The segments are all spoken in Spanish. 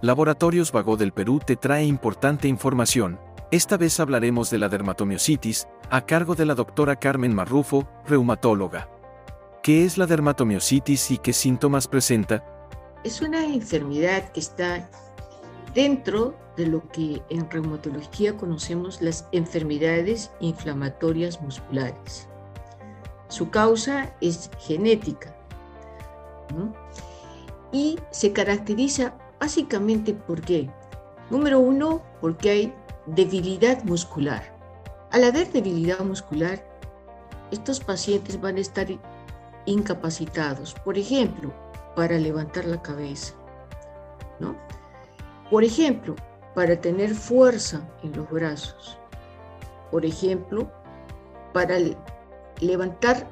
Laboratorios Vago del Perú te trae importante información. Esta vez hablaremos de la dermatomiositis, a cargo de la doctora Carmen Marrufo, reumatóloga. ¿Qué es la dermatomiositis y qué síntomas presenta? Es una enfermedad que está dentro de lo que en reumatología conocemos las enfermedades inflamatorias musculares. Su causa es genética y se caracteriza básicamente por qué. Número uno, porque hay debilidad muscular. Al haber debilidad muscular, estos pacientes van a estar incapacitados, por ejemplo, para levantar la cabeza, ¿no? Por ejemplo, para tener fuerza en los brazos. Por ejemplo, para levantar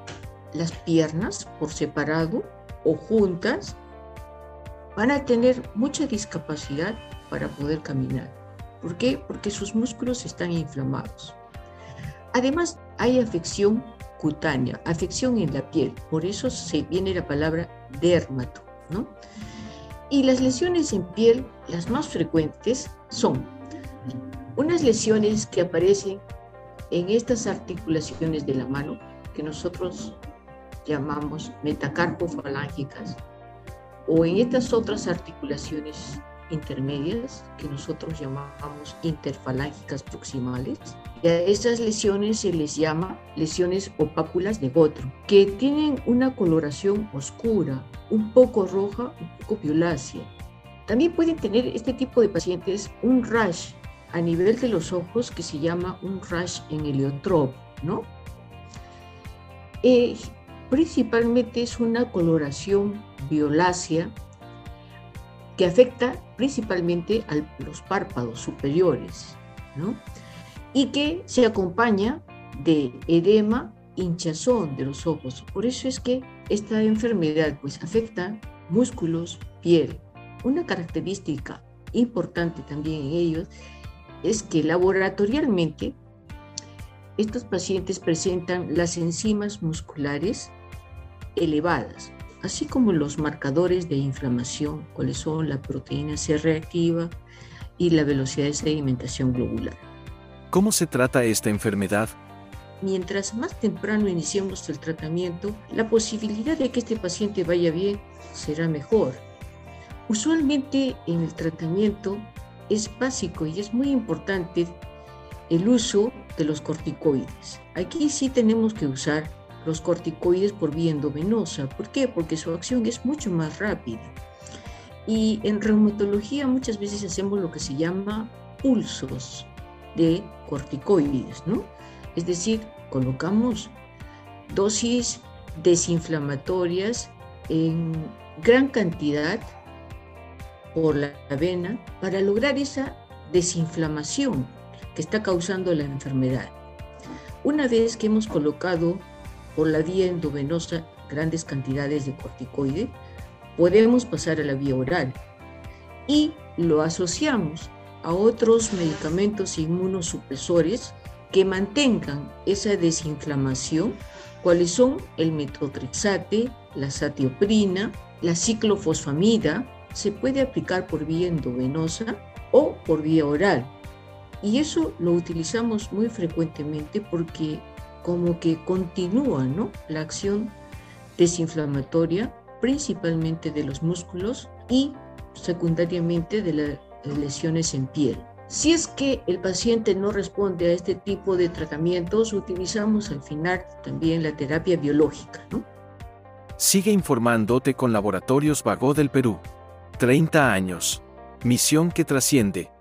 las piernas por separado o juntas van a tener mucha discapacidad para poder caminar. ¿Por qué? Porque sus músculos están inflamados. Además, hay afección cutánea, afección en la piel. Por eso se viene la palabra dermato, ¿no? Y las lesiones en piel, las más frecuentes, son unas lesiones que aparecen en estas articulaciones de la mano, que nosotros llamamos metacarpofalángicas, o en estas otras articulaciones intermedias que nosotros llamamos interfalángicas proximales. Y a esas lesiones se les llama lesiones opáculas de Gotro, que tienen una coloración oscura, un poco roja, un poco violácea. También pueden tener este tipo de pacientes un rash a nivel de los ojos que se llama un rash en heliotropo, ¿no? Eh, principalmente es una coloración violácea que afecta principalmente a los párpados superiores, ¿no? Y que se acompaña de edema, hinchazón de los ojos. Por eso es que esta enfermedad pues afecta músculos, piel. Una característica importante también en ellos es que laboratorialmente estos pacientes presentan las enzimas musculares elevadas, así como los marcadores de inflamación, cuáles son la proteína C reactiva y la velocidad de sedimentación globular. ¿Cómo se trata esta enfermedad? Mientras más temprano iniciemos el tratamiento, la posibilidad de que este paciente vaya bien será mejor. Usualmente en el tratamiento es básico y es muy importante el uso de los corticoides. Aquí sí tenemos que usar los corticoides por vía endovenosa. ¿Por qué? Porque su acción es mucho más rápida. Y en reumatología muchas veces hacemos lo que se llama pulsos de corticoides, ¿no? Es decir, colocamos dosis desinflamatorias en gran cantidad por la vena para lograr esa desinflamación que está causando la enfermedad. Una vez que hemos colocado por la vía endovenosa grandes cantidades de corticoide, podemos pasar a la vía oral y lo asociamos a otros medicamentos inmunosupresores que mantengan esa desinflamación, cuáles son el metotrexate, la satioprina, la ciclofosfamida, se puede aplicar por vía endovenosa o por vía oral. Y eso lo utilizamos muy frecuentemente porque como que continúa ¿no? la acción desinflamatoria, principalmente de los músculos y secundariamente de las lesiones en piel. Si es que el paciente no responde a este tipo de tratamientos, utilizamos al final también la terapia biológica. Sigue informándote con Laboratorios Vago del Perú. 30 años. Misión que trasciende.